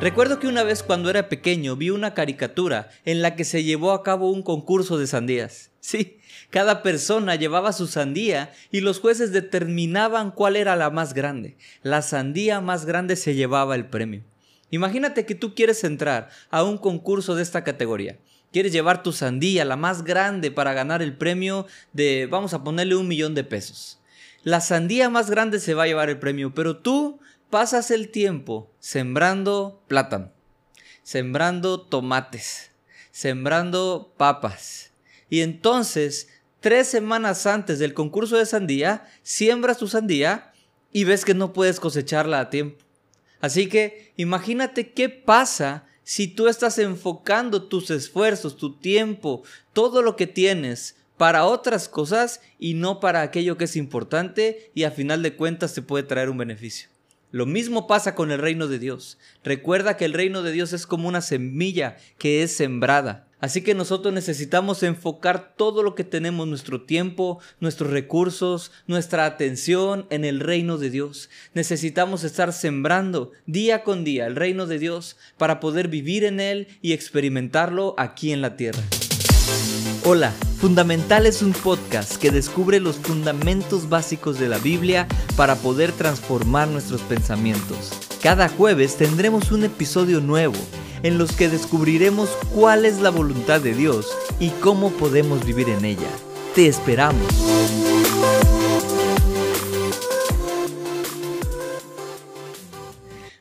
Recuerdo que una vez cuando era pequeño vi una caricatura en la que se llevó a cabo un concurso de sandías. Sí, cada persona llevaba su sandía y los jueces determinaban cuál era la más grande. La sandía más grande se llevaba el premio. Imagínate que tú quieres entrar a un concurso de esta categoría. Quieres llevar tu sandía, la más grande, para ganar el premio de, vamos a ponerle un millón de pesos. La sandía más grande se va a llevar el premio, pero tú pasas el tiempo sembrando plátano, sembrando tomates, sembrando papas. Y entonces, tres semanas antes del concurso de sandía, siembras tu sandía y ves que no puedes cosecharla a tiempo. Así que imagínate qué pasa si tú estás enfocando tus esfuerzos, tu tiempo, todo lo que tienes para otras cosas y no para aquello que es importante y a final de cuentas te puede traer un beneficio. Lo mismo pasa con el reino de Dios. Recuerda que el reino de Dios es como una semilla que es sembrada. Así que nosotros necesitamos enfocar todo lo que tenemos, nuestro tiempo, nuestros recursos, nuestra atención en el reino de Dios. Necesitamos estar sembrando día con día el reino de Dios para poder vivir en él y experimentarlo aquí en la tierra. Hola, Fundamental es un podcast que descubre los fundamentos básicos de la Biblia para poder transformar nuestros pensamientos. Cada jueves tendremos un episodio nuevo en los que descubriremos cuál es la voluntad de Dios y cómo podemos vivir en ella. Te esperamos.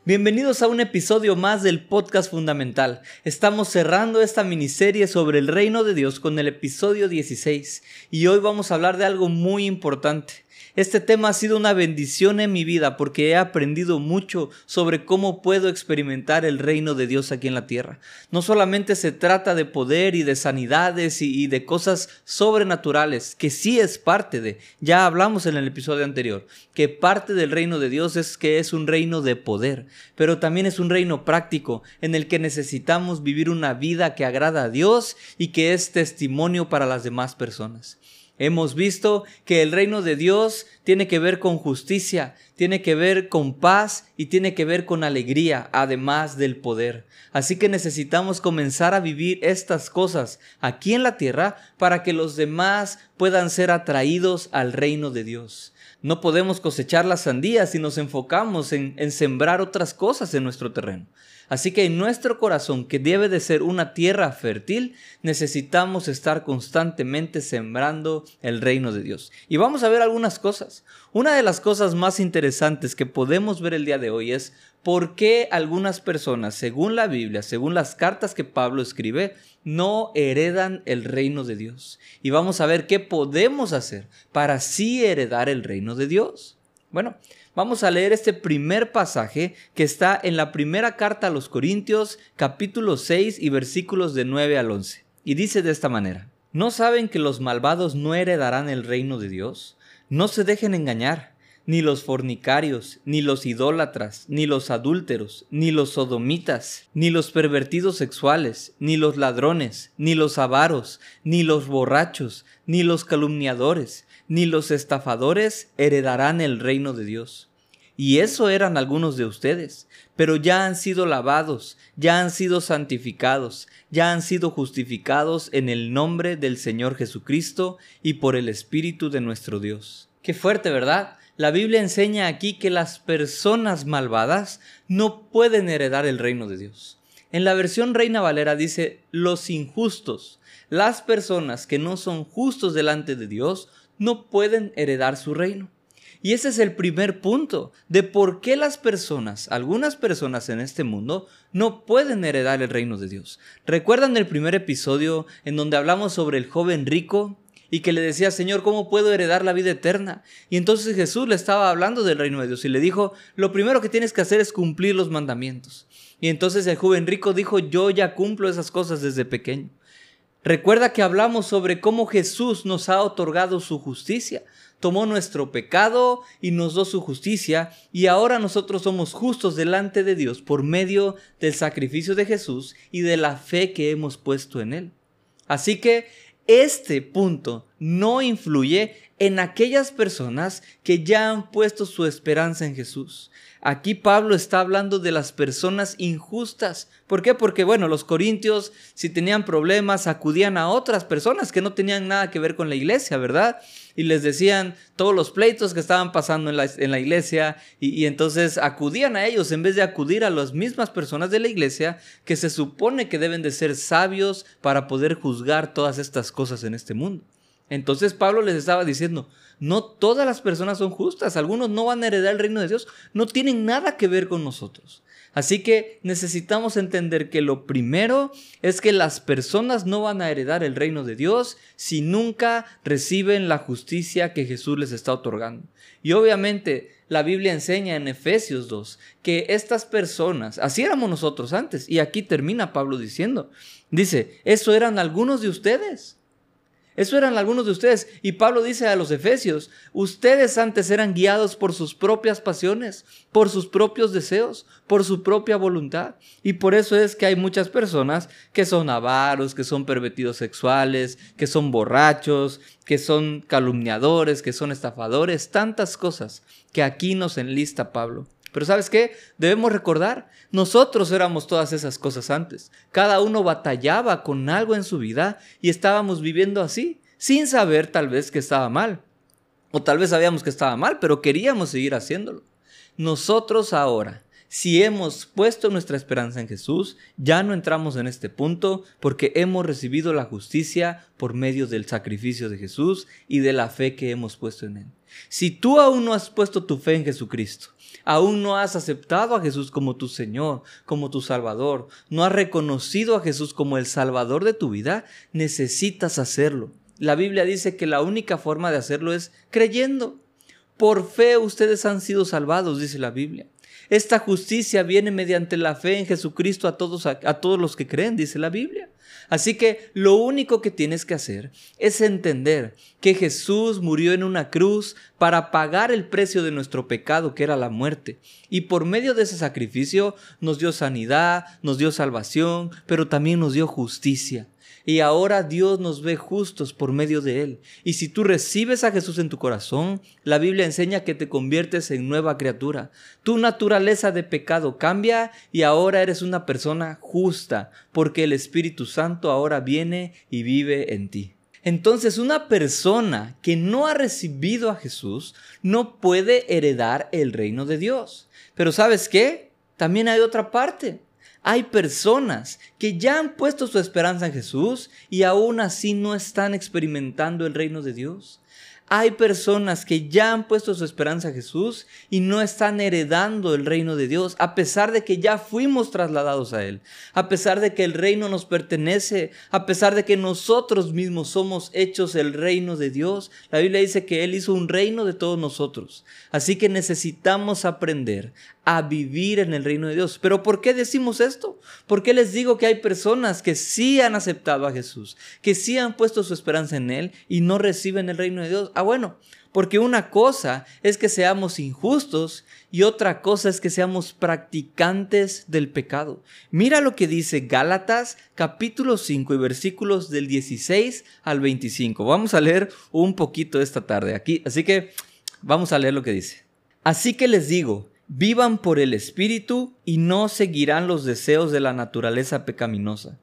Bienvenidos a un episodio más del podcast fundamental. Estamos cerrando esta miniserie sobre el reino de Dios con el episodio 16 y hoy vamos a hablar de algo muy importante. Este tema ha sido una bendición en mi vida porque he aprendido mucho sobre cómo puedo experimentar el reino de Dios aquí en la tierra. No solamente se trata de poder y de sanidades y, de cosas sobrenaturales, que sí es parte de, ya hablamos en el episodio anterior, que parte del reino de Dios es que es un reino de poder, pero también es un reino práctico en el que necesitamos vivir una vida que agrada a Dios y que es testimonio para las demás personas. Hemos visto que el reino de Dios tiene que ver con justicia, tiene que ver con paz y tiene que ver con alegría, además del poder. Así que necesitamos comenzar a vivir estas cosas aquí en la tierra para que los demás puedan ser atraídos al reino de Dios. No podemos cosechar las sandías si nos enfocamos en, sembrar otras cosas en nuestro terreno. Así que en nuestro corazón, que debe de ser una tierra fértil, necesitamos estar constantemente sembrando el reino de Dios. Y vamos a ver algunas cosas. Una de las cosas más interesantes que podemos ver el día de hoy es por qué algunas personas, según la Biblia, según las cartas que Pablo escribe, no heredan el reino de Dios. Y vamos a ver qué podemos hacer para sí heredar el reino de Dios. Bueno, vamos a leer este primer pasaje que está en la primera carta a los Corintios, capítulo 6 y versículos de 9 al 11. Y dice de esta manera, ¿no saben que los malvados no heredarán el reino de Dios? No se dejen engañar, ni los fornicarios, ni los idólatras, ni los adúlteros, ni los sodomitas, ni los pervertidos sexuales, ni los ladrones, ni los avaros, ni los borrachos, ni los calumniadores, ni los estafadores heredarán el reino de Dios. Y eso eran algunos de ustedes, pero ya han sido lavados, ya han sido santificados, ya han sido justificados en el nombre del Señor Jesucristo y por el Espíritu de nuestro Dios. Qué fuerte, ¿verdad? La Biblia enseña aquí que las personas malvadas no pueden heredar el reino de Dios. En la versión Reina Valera dice los injustos, las personas que no son justos delante de Dios, no pueden heredar su reino. Y ese es el primer punto de por qué las personas, algunas personas en este mundo, no pueden heredar el reino de Dios. ¿Recuerdan el primer episodio en donde hablamos sobre el joven rico y que le decía, Señor, ¿cómo puedo heredar la vida eterna? Y entonces Jesús le estaba hablando del reino de Dios y le dijo, lo primero que tienes que hacer es cumplir los mandamientos. Y entonces el joven rico dijo, yo ya cumplo esas cosas desde pequeño. Recuerda que hablamos sobre cómo Jesús nos ha otorgado su justicia. Tomó nuestro pecado y nos dio su justicia y ahora nosotros somos justos delante de Dios por medio del sacrificio de Jesús y de la fe que hemos puesto en Él. Así que este punto no influye en aquellas personas que ya han puesto su esperanza en Jesús. Aquí Pablo está hablando de las personas injustas. ¿Por qué? Porque, bueno, los corintios, si tenían problemas, acudían a otras personas que no tenían nada que ver con la iglesia, ¿verdad? Y les decían todos los pleitos que estaban pasando en la, iglesia y, y entonces acudían a ellos en vez de acudir a las mismas personas de la iglesia que se supone que deben de ser sabios para poder juzgar todas estas cosas en este mundo. Entonces Pablo les estaba diciendo, no todas las personas son justas, algunos no van a heredar el reino de Dios, no tienen nada que ver con nosotros. Así que necesitamos entender que lo primero es que las personas no van a heredar el reino de Dios si nunca reciben la justicia que Jesús les está otorgando. Y obviamente la Biblia enseña en Efesios 2 que estas personas, así éramos nosotros antes, y aquí termina Pablo diciendo, dice, eso eran algunos de ustedes eso eran algunos de ustedes. Y Pablo dice a los efesios, ustedes antes eran guiados por sus propias pasiones, por sus propios deseos, por su propia voluntad. Y por eso es que hay muchas personas que son avaros, que son pervertidos sexuales, que son borrachos, que son calumniadores, que son estafadores, tantas cosas que aquí nos enlista Pablo. Pero ¿sabes qué? Debemos recordar, nosotros éramos todas esas cosas antes. Cada uno batallaba con algo en su vida y estábamos viviendo así, sin saber tal vez que estaba mal. O tal vez sabíamos que estaba mal, pero queríamos seguir haciéndolo. Nosotros ahora, si hemos puesto nuestra esperanza en Jesús, ya no entramos en este punto porque hemos recibido la justicia por medio del sacrificio de Jesús y de la fe que hemos puesto en Él. Si tú aún no has puesto tu fe en Jesucristo, aún no has aceptado a Jesús como tu Señor, como tu Salvador, no has reconocido a Jesús como el Salvador de tu vida, necesitas hacerlo. La Biblia dice que la única forma de hacerlo es creyendo. Por fe ustedes han sido salvados, dice la Biblia. Esta justicia viene mediante la fe en Jesucristo a todos, a, todos los que creen, dice la Biblia. Así que lo único que tienes que hacer es entender que Jesús murió en una cruz para pagar el precio de nuestro pecado, que era la muerte. Y por medio de ese sacrificio nos dio sanidad, nos dio salvación, pero también nos dio justicia. Y ahora Dios nos ve justos por medio de Él. Y si tú recibes a Jesús en tu corazón, la Biblia enseña que te conviertes en nueva criatura. Tu naturaleza de pecado cambia y ahora eres una persona justa, porque el Espíritu Santo ahora viene y vive en ti. Entonces una persona que no ha recibido a Jesús no puede heredar el reino de Dios. Pero ¿sabes qué? También hay otra parte. Hay personas que ya han puesto su esperanza en Jesús y aún así no están experimentando el reino de Dios. Hay personas que ya han puesto su esperanza en Jesús y no están heredando el reino de Dios, a pesar de que ya fuimos trasladados a Él, a pesar de que el reino nos pertenece, a pesar de que nosotros mismos somos hechos el reino de Dios. La Biblia dice que Él hizo un reino de todos nosotros. Así que necesitamos aprender a vivir en el reino de Dios. Pero ¿por qué decimos esto? ¿Por qué les digo que hay personas que sí han aceptado a Jesús, que sí han puesto su esperanza en Él y no reciben el reino de Dios? Ah, bueno, porque una cosa es que seamos injustos y otra cosa es que seamos practicantes del pecado. Mira lo que dice Gálatas capítulo 5 y versículos del 16 al 25. Vamos a leer un poquito esta tarde aquí, así que vamos a leer lo que dice. Así que les digo, Vivan por el Espíritu y no seguirán los deseos de la naturaleza pecaminosa,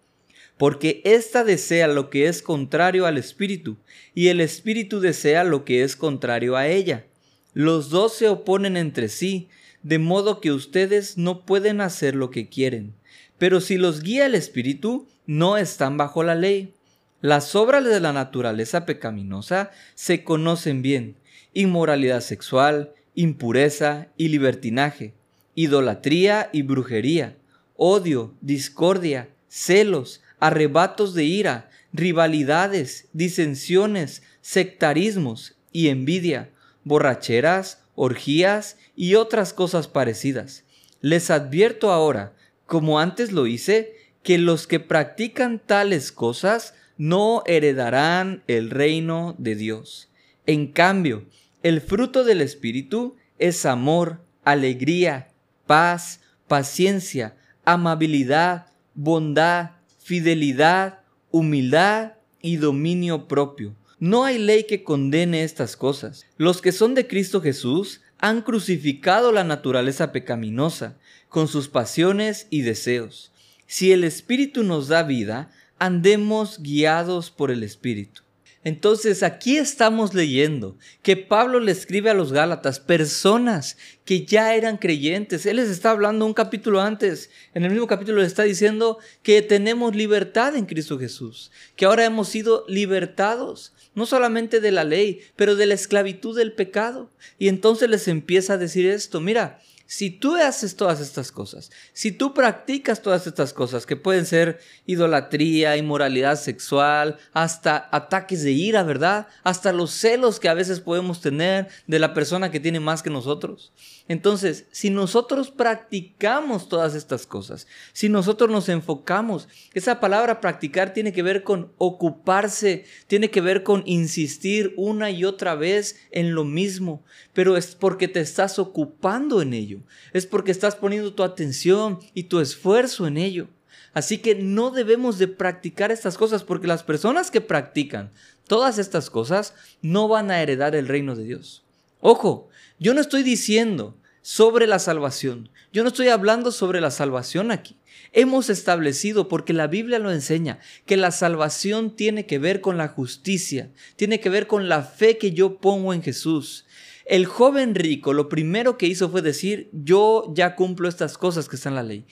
porque ésta desea lo que es contrario al Espíritu, y el Espíritu desea lo que es contrario a ella. Los dos se oponen entre sí, de modo que ustedes no pueden hacer lo que quieren. Pero si los guía el Espíritu, no están bajo la ley. Las obras de la naturaleza pecaminosa se conocen bien. Inmoralidad sexual, impureza y libertinaje, idolatría y brujería, odio, discordia, celos, arrebatos de ira, rivalidades, disensiones, sectarismos y envidia, borracheras, orgías y otras cosas parecidas. Les advierto ahora, como antes lo hice, que los que practican tales cosas no heredarán el reino de Dios. En cambio, el fruto del Espíritu es amor, alegría, paz, paciencia, amabilidad, bondad, fidelidad, humildad y dominio propio. No hay ley que condene estas cosas. Los que son de Cristo Jesús han crucificado la naturaleza pecaminosa con sus pasiones y deseos. Si el Espíritu nos da vida, andemos guiados por el Espíritu. Entonces aquí estamos leyendo que Pablo le escribe a los Gálatas, personas que ya eran creyentes. Él les está hablando un capítulo antes, en el mismo capítulo le está diciendo que tenemos libertad en Cristo Jesús, que ahora hemos sido libertados, no solamente de la ley, pero de la esclavitud del pecado. Y entonces les empieza a decir esto, mira, si tú haces todas estas cosas, si tú practicas todas estas cosas, que pueden ser idolatría, inmoralidad sexual, hasta ataques de ira, ¿verdad? Hasta los celos que a veces podemos tener de la persona que tiene más que nosotros. Entonces, si nosotros practicamos todas estas cosas, si nosotros nos enfocamos, esa palabra practicar tiene que ver con ocuparse, tiene que ver con insistir una y otra vez en lo mismo, pero es porque te estás ocupando en ello, es porque estás poniendo tu atención y tu esfuerzo en ello. Así que no debemos de practicar estas cosas porque las personas que practican todas estas cosas no van a heredar el reino de Dios. Ojo, yo no estoy diciendo sobre la salvación. Yo no estoy hablando sobre la salvación aquí. Hemos establecido, porque la Biblia lo enseña, que la salvación tiene que ver con la justicia, tiene que ver con la fe que yo pongo en Jesús. El joven rico lo primero que hizo fue decir, yo ya cumplo estas cosas que están en la ley.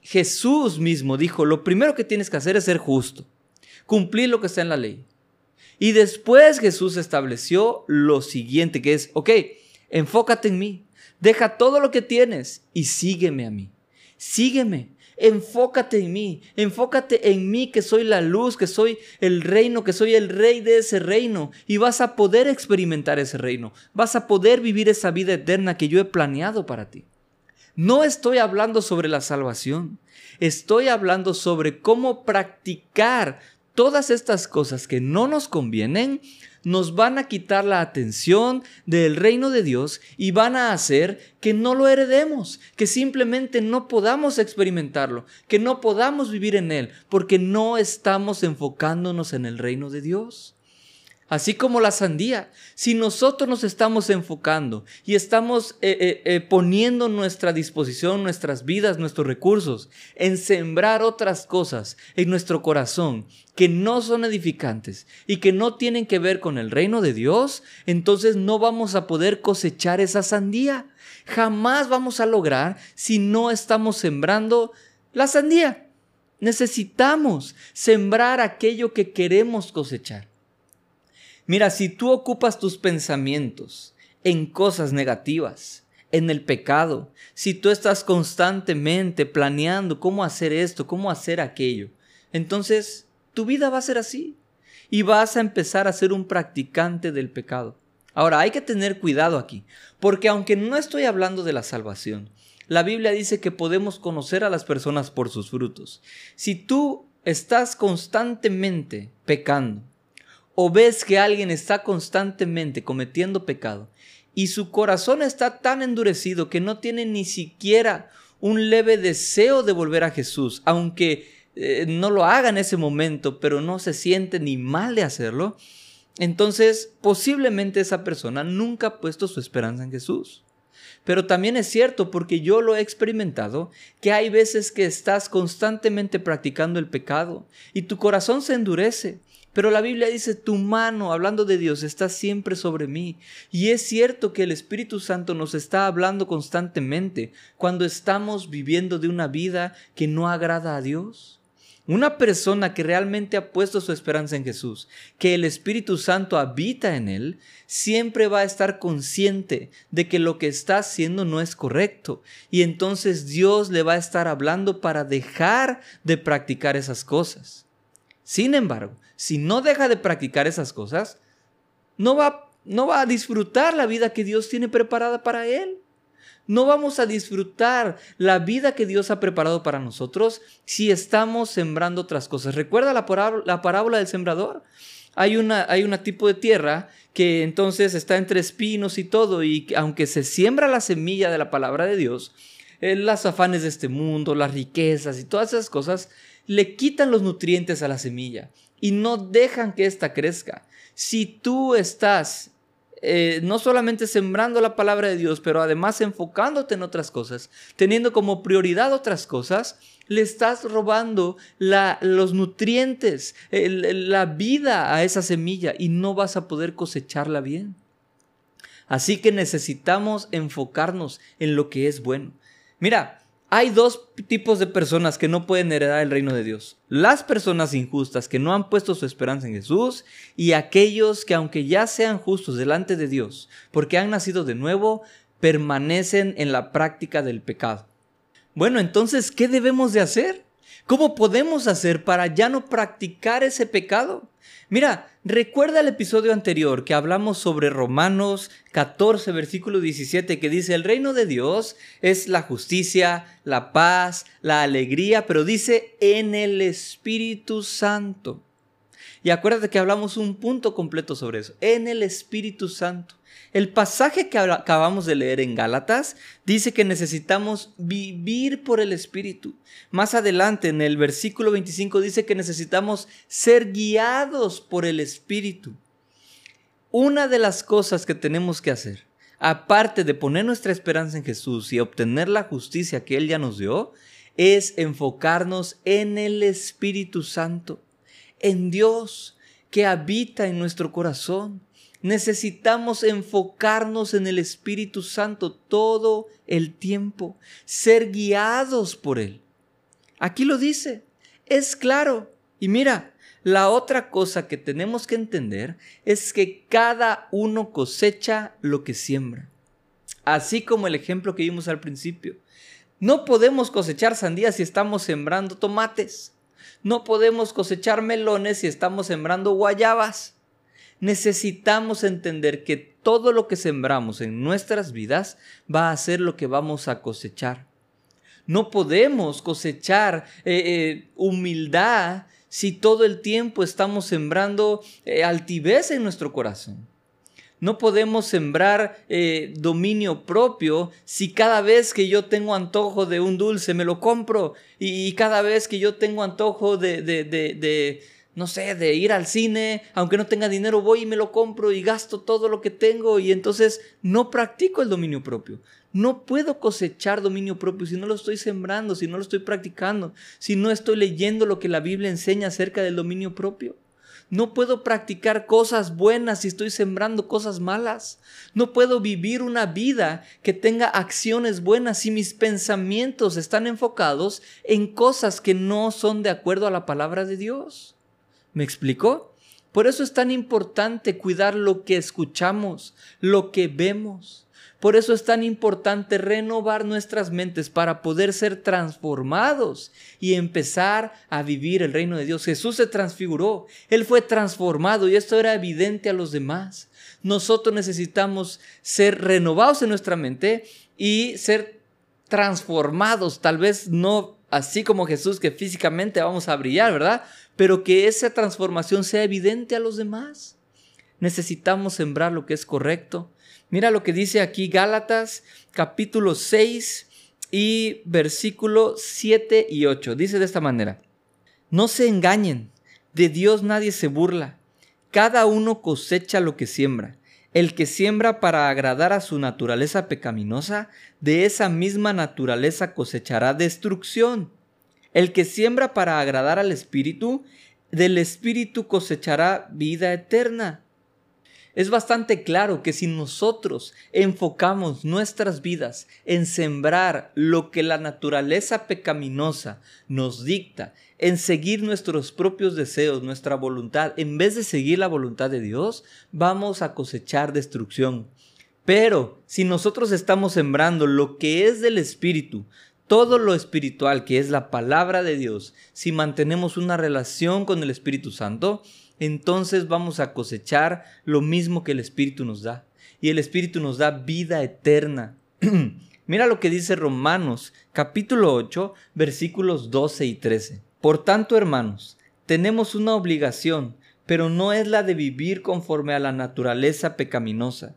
Jesús mismo dijo, lo primero que tienes que hacer es ser justo, cumplir lo que está en la ley. Y después Jesús estableció lo siguiente, que es, ok, enfócate en mí, deja todo lo que tienes y sígueme a mí. Sígueme, enfócate en mí, enfócate en mí que soy la luz, que soy el reino, que soy el rey de ese reino. Y vas a poder experimentar ese reino, vas a poder vivir esa vida eterna que yo he planeado para ti. No estoy hablando sobre la salvación, estoy hablando sobre cómo practicar todas estas cosas que no nos convienen, nos van a quitar la atención del reino de Dios y van a hacer que no lo heredemos, que simplemente no podamos experimentarlo, que no podamos vivir en él, porque no estamos enfocándonos en el reino de Dios. Así como la sandía, si nosotros nos estamos enfocando y estamos eh, eh, eh, poniendo nuestra disposición, nuestras vidas, nuestros recursos en sembrar otras cosas en nuestro corazón que no son edificantes y que no tienen que ver con el reino de Dios, entonces no vamos a poder cosechar esa sandía. Jamás vamos a lograr si no estamos sembrando la sandía. Necesitamos sembrar aquello que queremos cosechar. Mira, si tú ocupas tus pensamientos en cosas negativas, en el pecado, si tú estás constantemente planeando cómo hacer esto, cómo hacer aquello, entonces tu vida va a ser así y vas a empezar a ser un practicante del pecado. Ahora, hay que tener cuidado aquí, porque aunque no estoy hablando de la salvación, la Biblia dice que podemos conocer a las personas por sus frutos. Si tú estás constantemente pecando, o ves que alguien está constantemente cometiendo pecado y su corazón está tan endurecido que no tiene ni siquiera un leve deseo de volver a Jesús, aunque eh, no lo haga en ese momento, pero no se siente ni mal de hacerlo, entonces posiblemente esa persona nunca ha puesto su esperanza en Jesús. Pero también es cierto, porque yo lo he experimentado, que hay veces que estás constantemente practicando el pecado y tu corazón se endurece pero la Biblia dice, tu mano, hablando de Dios, está siempre sobre mí. Y es cierto que el Espíritu Santo nos está hablando constantemente cuando estamos viviendo de una vida que no agrada a Dios. Una persona que realmente ha puesto su esperanza en Jesús, que el Espíritu Santo habita en él, siempre va a estar consciente de que lo que está haciendo no es correcto. Y entonces Dios le va a estar hablando para dejar de practicar esas cosas. Sin embargo, si no deja de practicar esas cosas, no va, no va a disfrutar la vida que Dios tiene preparada para él. No vamos a disfrutar la vida que Dios ha preparado para nosotros si estamos sembrando otras cosas. ¿Recuerda la parábola, la parábola del sembrador? Hay una, hay una tipo de tierra que entonces está entre espinos y todo, y aunque se siembra la semilla de la palabra de Dios, eh, las afanes de este mundo, las riquezas y todas esas cosas le quitan los nutrientes a la semilla y no dejan que ésta crezca. Si tú estás eh, no solamente sembrando la palabra de Dios, pero además enfocándote en otras cosas, teniendo como prioridad otras cosas, le estás robando los nutrientes, la vida a esa semilla y no vas a poder cosecharla bien. Así que necesitamos enfocarnos en lo que es bueno. Mira, hay dos tipos de personas que no pueden heredar el reino de Dios. Las personas injustas que no han puesto su esperanza en Jesús y aquellos que aunque ya sean justos delante de Dios, porque han nacido de nuevo, permanecen en la práctica del pecado. Bueno, entonces, ¿qué debemos de hacer? ¿Cómo podemos hacer para ya no practicar ese pecado? Mira, recuerda el episodio anterior que hablamos sobre Romanos 14, versículo 17, que dice, el reino de Dios es la justicia, la paz, la alegría, pero dice en el Espíritu Santo. Y acuérdate que hablamos un punto completo sobre eso, en el Espíritu Santo. El pasaje que acabamos de leer en Gálatas dice que necesitamos vivir por el Espíritu. Más adelante en el versículo 25 dice que necesitamos ser guiados por el Espíritu. Una de las cosas que tenemos que hacer, aparte de poner nuestra esperanza en Jesús y obtener la justicia que Él ya nos dio, es enfocarnos en el Espíritu Santo, en Dios que habita en nuestro corazón Necesitamos enfocarnos en el Espíritu Santo todo el tiempo, ser guiados por Él. Aquí lo dice, es claro. Y mira, la otra cosa que tenemos que entender es que cada uno cosecha lo que siembra. Así como el ejemplo que vimos al principio. No podemos cosechar sandías si estamos sembrando tomates. No podemos cosechar melones si estamos sembrando guayabas necesitamos entender que todo lo que sembramos en nuestras vidas va a ser lo que vamos a cosechar. No podemos cosechar eh, eh, humildad si todo el tiempo estamos sembrando eh, altivez en nuestro corazón. No podemos sembrar dominio propio si cada vez que yo tengo antojo de un dulce me lo compro y, cada vez que yo tengo antojo de, de, de no sé, de ir al cine, aunque no tenga dinero, voy y me lo compro y gasto todo lo que tengo y entonces no practico el dominio propio. No puedo cosechar dominio propio si no lo estoy sembrando, si no lo estoy practicando, si no estoy leyendo lo que la Biblia enseña acerca del dominio propio. No puedo practicar cosas buenas si estoy sembrando cosas malas. No puedo vivir una vida que tenga acciones buenas si mis pensamientos están enfocados en cosas que no son de acuerdo a la palabra de Dios. ¿Me explicó? Por eso es tan importante cuidar lo que escuchamos, lo que vemos. Por eso es tan importante renovar nuestras mentes para poder ser transformados y empezar a vivir el reino de Dios. Jesús se transfiguró, Él fue transformado y esto era evidente a los demás. Nosotros necesitamos ser renovados en nuestra mente y ser transformados, tal vez no así como Jesús que físicamente vamos a brillar, ¿verdad? Pero que esa transformación sea evidente a los demás. Necesitamos sembrar lo que es correcto. Mira lo que dice aquí Gálatas capítulo 6 y versículo 7 y 8. Dice de esta manera, no se engañen, de Dios nadie se burla, cada uno cosecha lo que siembra. El que siembra para agradar a su naturaleza pecaminosa, de esa misma naturaleza cosechará destrucción. El que siembra para agradar al Espíritu, del Espíritu cosechará vida eterna. Es bastante claro que si nosotros enfocamos nuestras vidas en sembrar lo que la naturaleza pecaminosa nos dicta, en seguir nuestros propios deseos, nuestra voluntad, en vez de seguir la voluntad de Dios, vamos a cosechar destrucción. Pero si nosotros estamos sembrando lo que es del Espíritu, todo lo espiritual, que es la palabra de Dios, si mantenemos una relación con el Espíritu Santo, entonces vamos a cosechar lo mismo que el Espíritu nos da. Y el Espíritu nos da vida eterna. Mira lo que dice Romanos capítulo 8 versículos 12 y 13. Por tanto, hermanos, tenemos una obligación, pero no es la de vivir conforme a la naturaleza pecaminosa.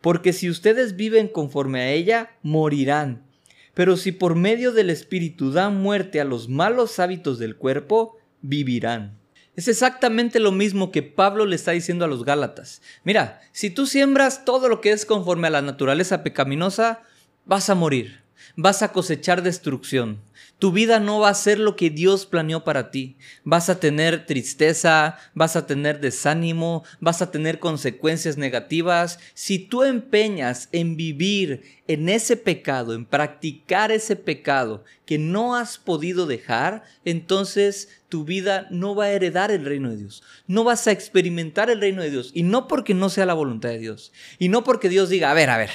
Porque si ustedes viven conforme a ella, morirán. Pero si por medio del Espíritu dan muerte a los malos hábitos del cuerpo, vivirán. Es exactamente lo mismo que Pablo le está diciendo a los Gálatas. Mira, si tú siembras todo lo que es conforme a la naturaleza pecaminosa, vas a morir, vas a cosechar destrucción. Tu vida no va a ser lo que Dios planeó para ti. Vas a tener tristeza, vas a tener desánimo, vas a tener consecuencias negativas. Si tú empeñas en vivir en ese pecado, en practicar ese pecado que no has podido dejar, entonces tu vida no va a heredar el reino de Dios. No vas a experimentar el reino de Dios. Y no porque no sea la voluntad de Dios. Y no porque Dios diga, a ver, a ver,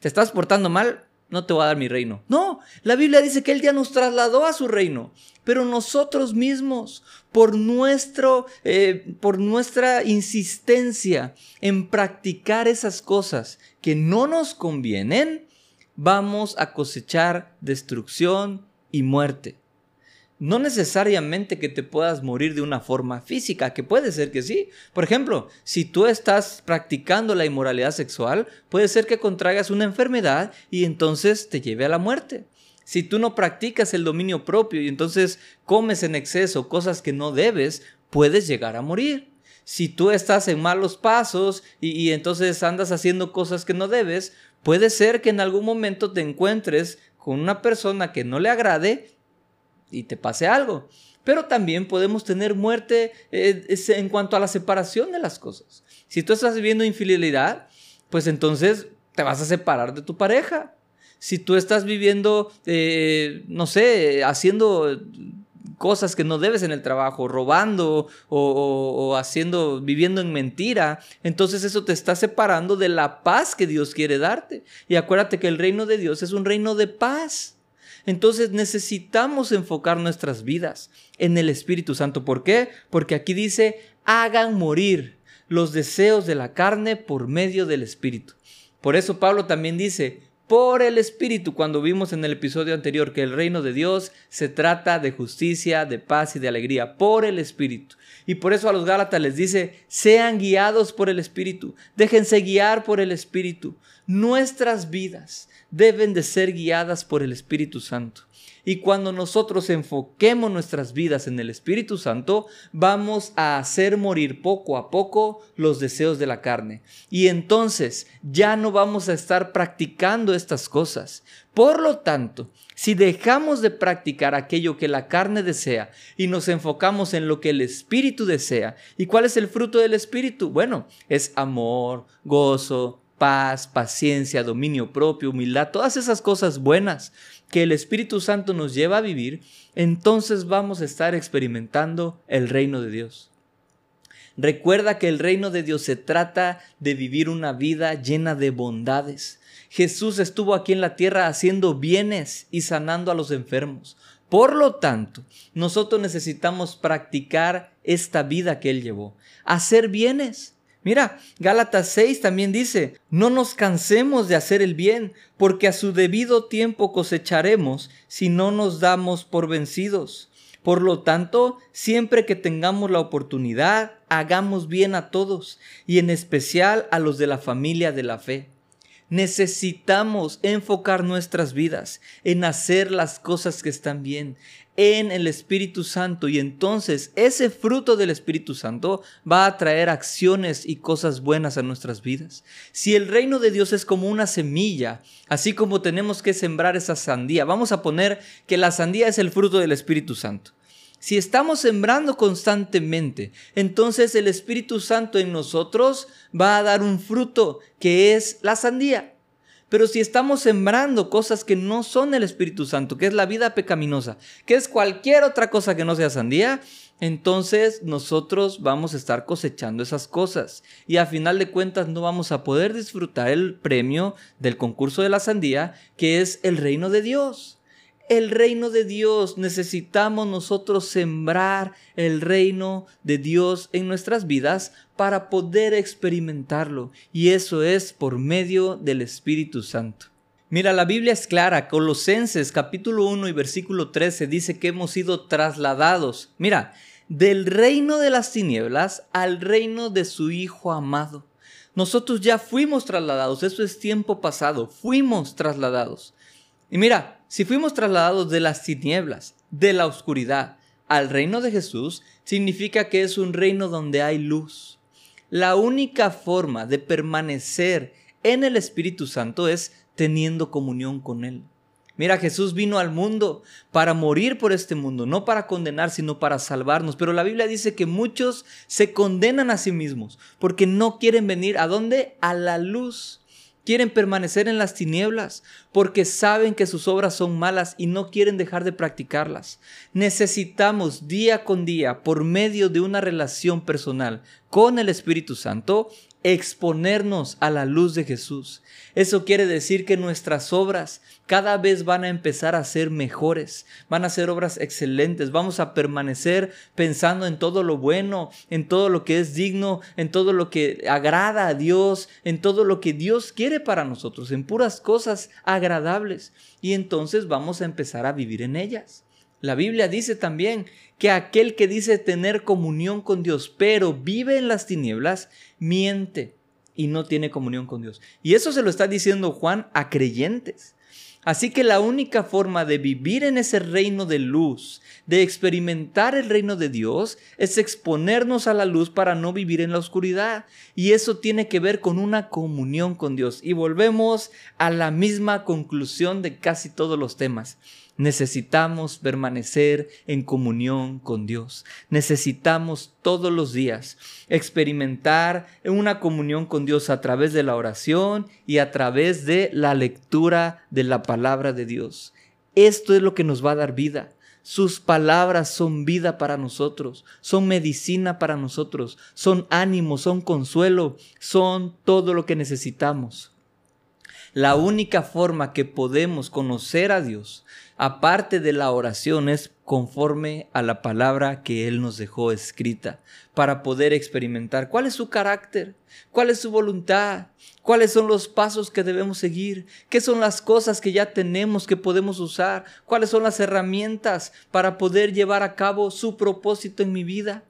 te estás portando mal, no te voy a dar mi reino. No, la Biblia dice que Él ya nos trasladó a su reino, pero nosotros mismos, por, nuestro, eh, por nuestra insistencia en practicar esas cosas que no nos convienen, vamos a cosechar destrucción y muerte. No necesariamente que te puedas morir de una forma física, que puede ser que sí. Por ejemplo, si tú estás practicando la inmoralidad sexual, puede ser que contraigas una enfermedad y entonces te lleve a la muerte. Si tú no practicas el dominio propio y entonces comes en exceso cosas que no debes, puedes llegar a morir. Si tú estás en malos pasos y, y, entonces andas haciendo cosas que no debes, puede ser que en algún momento te encuentres con una persona que no le agrade y te pase algo. Pero también podemos tener muerte eh, en cuanto a la separación de las cosas. Si tú estás viviendo infidelidad, pues entonces te vas a separar de tu pareja. Si tú estás viviendo, eh, no sé, haciendo cosas que no debes en el trabajo, robando o, o, haciendo, viviendo en mentira, entonces eso te está separando de la paz que Dios quiere darte. Y acuérdate que el reino de Dios es un reino de paz. Entonces necesitamos enfocar nuestras vidas en el Espíritu Santo. ¿Por qué? Porque aquí dice, hagan morir los deseos de la carne por medio del Espíritu. Por eso Pablo también dice, por el Espíritu, cuando vimos en el episodio anterior que el reino de Dios se trata de justicia, de paz y de alegría, por el Espíritu. Y por eso a los Gálatas les dice, sean guiados por el Espíritu, déjense guiar por el Espíritu. Nuestras vidas deben de ser guiadas por el Espíritu Santo. Y cuando nosotros enfoquemos nuestras vidas en el Espíritu Santo, vamos a hacer morir poco a poco los deseos de la carne. Y entonces ya no vamos a estar practicando estas cosas. Por lo tanto, si dejamos de practicar aquello que la carne desea y nos enfocamos en lo que el Espíritu desea, ¿y cuál es el fruto del Espíritu? Bueno, es amor, gozo, paz, paciencia, dominio propio, humildad, todas esas cosas buenas que el Espíritu Santo nos lleva a vivir, entonces vamos a estar experimentando el reino de Dios. Recuerda que el reino de Dios se trata de vivir una vida llena de bondades. Jesús estuvo aquí en la tierra haciendo bienes y sanando a los enfermos. Por lo tanto, nosotros necesitamos practicar esta vida que Él llevó, hacer bienes. Mira, Gálatas 6 también dice, no nos cansemos de hacer el bien, porque a su debido tiempo cosecharemos si no nos damos por vencidos. Por lo tanto, siempre que tengamos la oportunidad, hagamos bien a todos, y en especial a los de la familia de la fe. Necesitamos enfocar nuestras vidas en hacer las cosas que están bien, en el Espíritu Santo y entonces ese fruto del Espíritu Santo va a traer acciones y cosas buenas a nuestras vidas. Si el reino de Dios es como una semilla, así como tenemos que sembrar esa sandía, vamos a poner que la sandía es el fruto del Espíritu Santo. Si estamos sembrando constantemente, entonces el Espíritu Santo en nosotros va a dar un fruto que es la sandía. Pero si estamos sembrando cosas que no son el Espíritu Santo, que es la vida pecaminosa, que es cualquier otra cosa que no sea sandía, entonces nosotros vamos a estar cosechando esas cosas. Y a final de cuentas no vamos a poder disfrutar el premio del concurso de la sandía, que es el reino de Dios el reino de Dios. Necesitamos nosotros sembrar el reino de Dios en nuestras vidas para poder experimentarlo. Y eso es por medio del Espíritu Santo. Mira, la Biblia es clara. Colosenses capítulo 1 y versículo 13 dice que hemos sido trasladados. Mira, del reino de las tinieblas al reino de su Hijo amado. Nosotros ya fuimos trasladados, eso es tiempo pasado, fuimos trasladados. Y mira, si fuimos trasladados de las tinieblas, de la oscuridad, al reino de Jesús, significa que es un reino donde hay luz. La única forma de permanecer en el Espíritu Santo es teniendo comunión con Él. Mira, Jesús vino al mundo para morir por este mundo, no para condenar, sino para salvarnos. Pero la Biblia dice que muchos se condenan a sí mismos porque no quieren venir a dónde? A la luz. Quieren permanecer en las tinieblas porque saben que sus obras son malas y no quieren dejar de practicarlas. Necesitamos día con día, por medio de una relación personal con el Espíritu Santo, exponernos a la luz de Jesús. Eso quiere decir que nuestras obras cada vez van a empezar a ser mejores, van a ser obras excelentes, vamos a permanecer pensando en todo lo bueno, en todo lo que es digno, en todo lo que agrada a Dios, en todo lo que Dios quiere para nosotros, en puras cosas agradables. Y entonces vamos a empezar a vivir en ellas. La Biblia dice también que aquel que dice tener comunión con Dios, pero vive en las tinieblas, miente y no tiene comunión con Dios. Y eso se lo está diciendo Juan a creyentes. Así que la única forma de vivir en ese reino de luz, de experimentar el reino de Dios, es exponernos a la luz para no vivir en la oscuridad. Y eso tiene que ver con una comunión con Dios. Y volvemos a la misma conclusión de casi todos los temas. Necesitamos permanecer en comunión con Dios. Necesitamos todos los días experimentar una comunión con Dios a través de la oración y a través de la lectura de la palabra de Dios. Esto es lo que nos va a dar vida. Sus palabras son vida para nosotros, son medicina para nosotros, son ánimo, son consuelo, son todo lo que necesitamos. La única forma que podemos conocer a Dios, aparte de la oración, es conforme a la palabra que Él nos dejó escrita, para poder experimentar. Cuál es su carácter, cuál es su voluntad, cuáles son los pasos que debemos seguir, qué son las cosas que ya tenemos que podemos usar, cuáles son las herramientas para poder llevar a cabo su propósito en mi vida.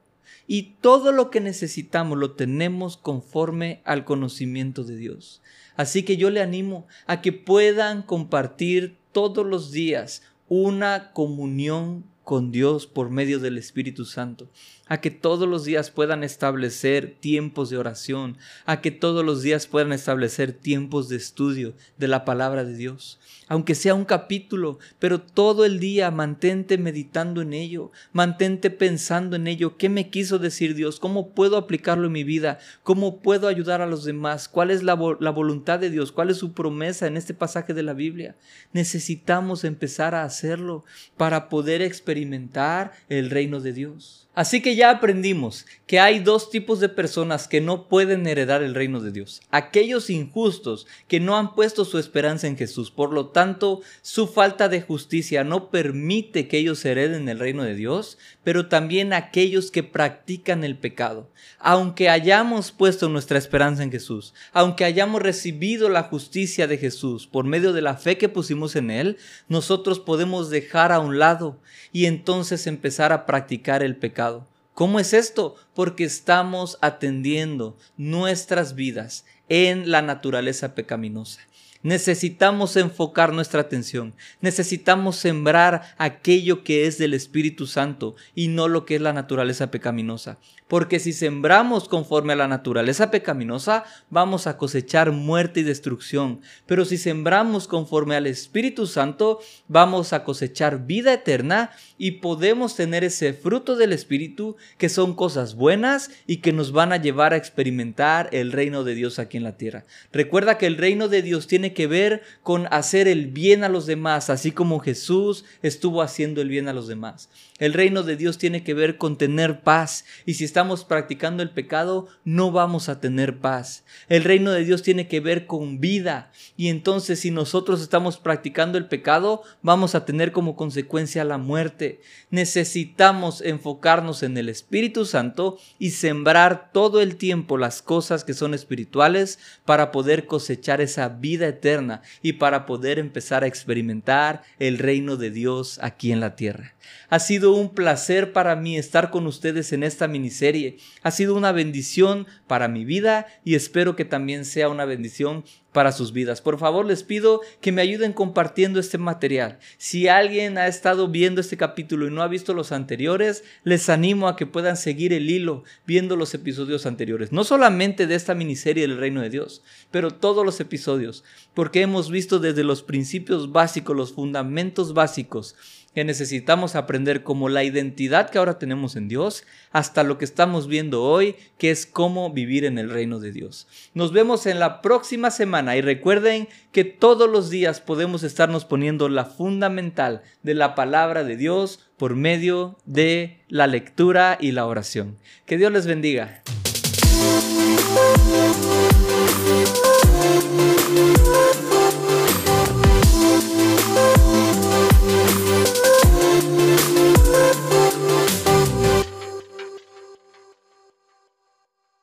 Y todo lo que necesitamos lo tenemos conforme al conocimiento de Dios. Así que yo le animo a que puedan compartir todos los días una comunión con Dios por medio del Espíritu Santo, a que todos los días puedan establecer tiempos de oración, a que todos los días puedan establecer tiempos de estudio de la palabra de Dios, aunque sea un capítulo, pero todo el día mantente meditando en ello, mantente pensando en ello, qué me quiso decir Dios, cómo puedo aplicarlo en mi vida, cómo puedo ayudar a los demás, cuál es la, la voluntad de Dios, cuál es su promesa en este pasaje de la Biblia. Necesitamos empezar a hacerlo para poder experimentar el reino de Dios. Así que ya aprendimos que hay dos tipos de personas que no pueden heredar el reino de Dios. Aquellos injustos que no han puesto su esperanza en Jesús. Por lo tanto, su falta de justicia no permite que ellos hereden el reino de Dios, pero también aquellos que practican el pecado. Aunque hayamos puesto nuestra esperanza en Jesús, aunque hayamos recibido la justicia de Jesús por medio de la fe que pusimos en Él, nosotros podemos dejar a un lado y entonces empezar a practicar el pecado ¿Cómo es esto? Porque estamos atendiendo nuestras vidas en la naturaleza pecaminosa. Necesitamos enfocar nuestra atención. Necesitamos sembrar aquello que es del Espíritu Santo y no lo que es la naturaleza pecaminosa. Porque si sembramos conforme a la naturaleza pecaminosa, vamos a cosechar muerte y destrucción. Pero si sembramos conforme al Espíritu Santo, vamos a cosechar vida eterna y podemos tener ese fruto del Espíritu que son cosas buenas y que nos van a llevar a experimentar el reino de Dios aquí en la tierra. Recuerda que el reino de Dios tiene que ver con hacer el bien a los demás, así como Jesús estuvo haciendo el bien a los demás. El reino de Dios tiene que ver con tener paz y si estamos practicando el pecado no vamos a tener paz. El reino de Dios tiene que ver con vida y entonces si nosotros estamos practicando el pecado vamos a tener como consecuencia la muerte. Necesitamos enfocarnos en el Espíritu Santo y sembrar todo el tiempo las cosas que son espirituales para poder cosechar esa vida eterna y para poder empezar a experimentar el reino de Dios aquí en la tierra. Ha sido un placer para mí estar con ustedes en esta miniserie. Ha sido una bendición para mi vida y espero que también sea una bendición para sus vidas. Por favor, les pido que me ayuden compartiendo este material. Si alguien ha estado viendo este capítulo y no ha visto los anteriores, les animo a que puedan seguir el hilo viendo los episodios anteriores. No solamente de esta miniserie del Reino de Dios, pero todos los episodios, porque hemos visto desde los principios básicos, los fundamentos básicos que necesitamos aprender como la identidad que ahora tenemos en Dios, hasta lo que estamos viendo hoy, que es cómo vivir en el reino de Dios. Nos vemos en la próxima semana y recuerden que todos los días podemos estarnos poniendo la fundamental de la palabra de Dios por medio de la lectura y la oración. Que Dios les bendiga.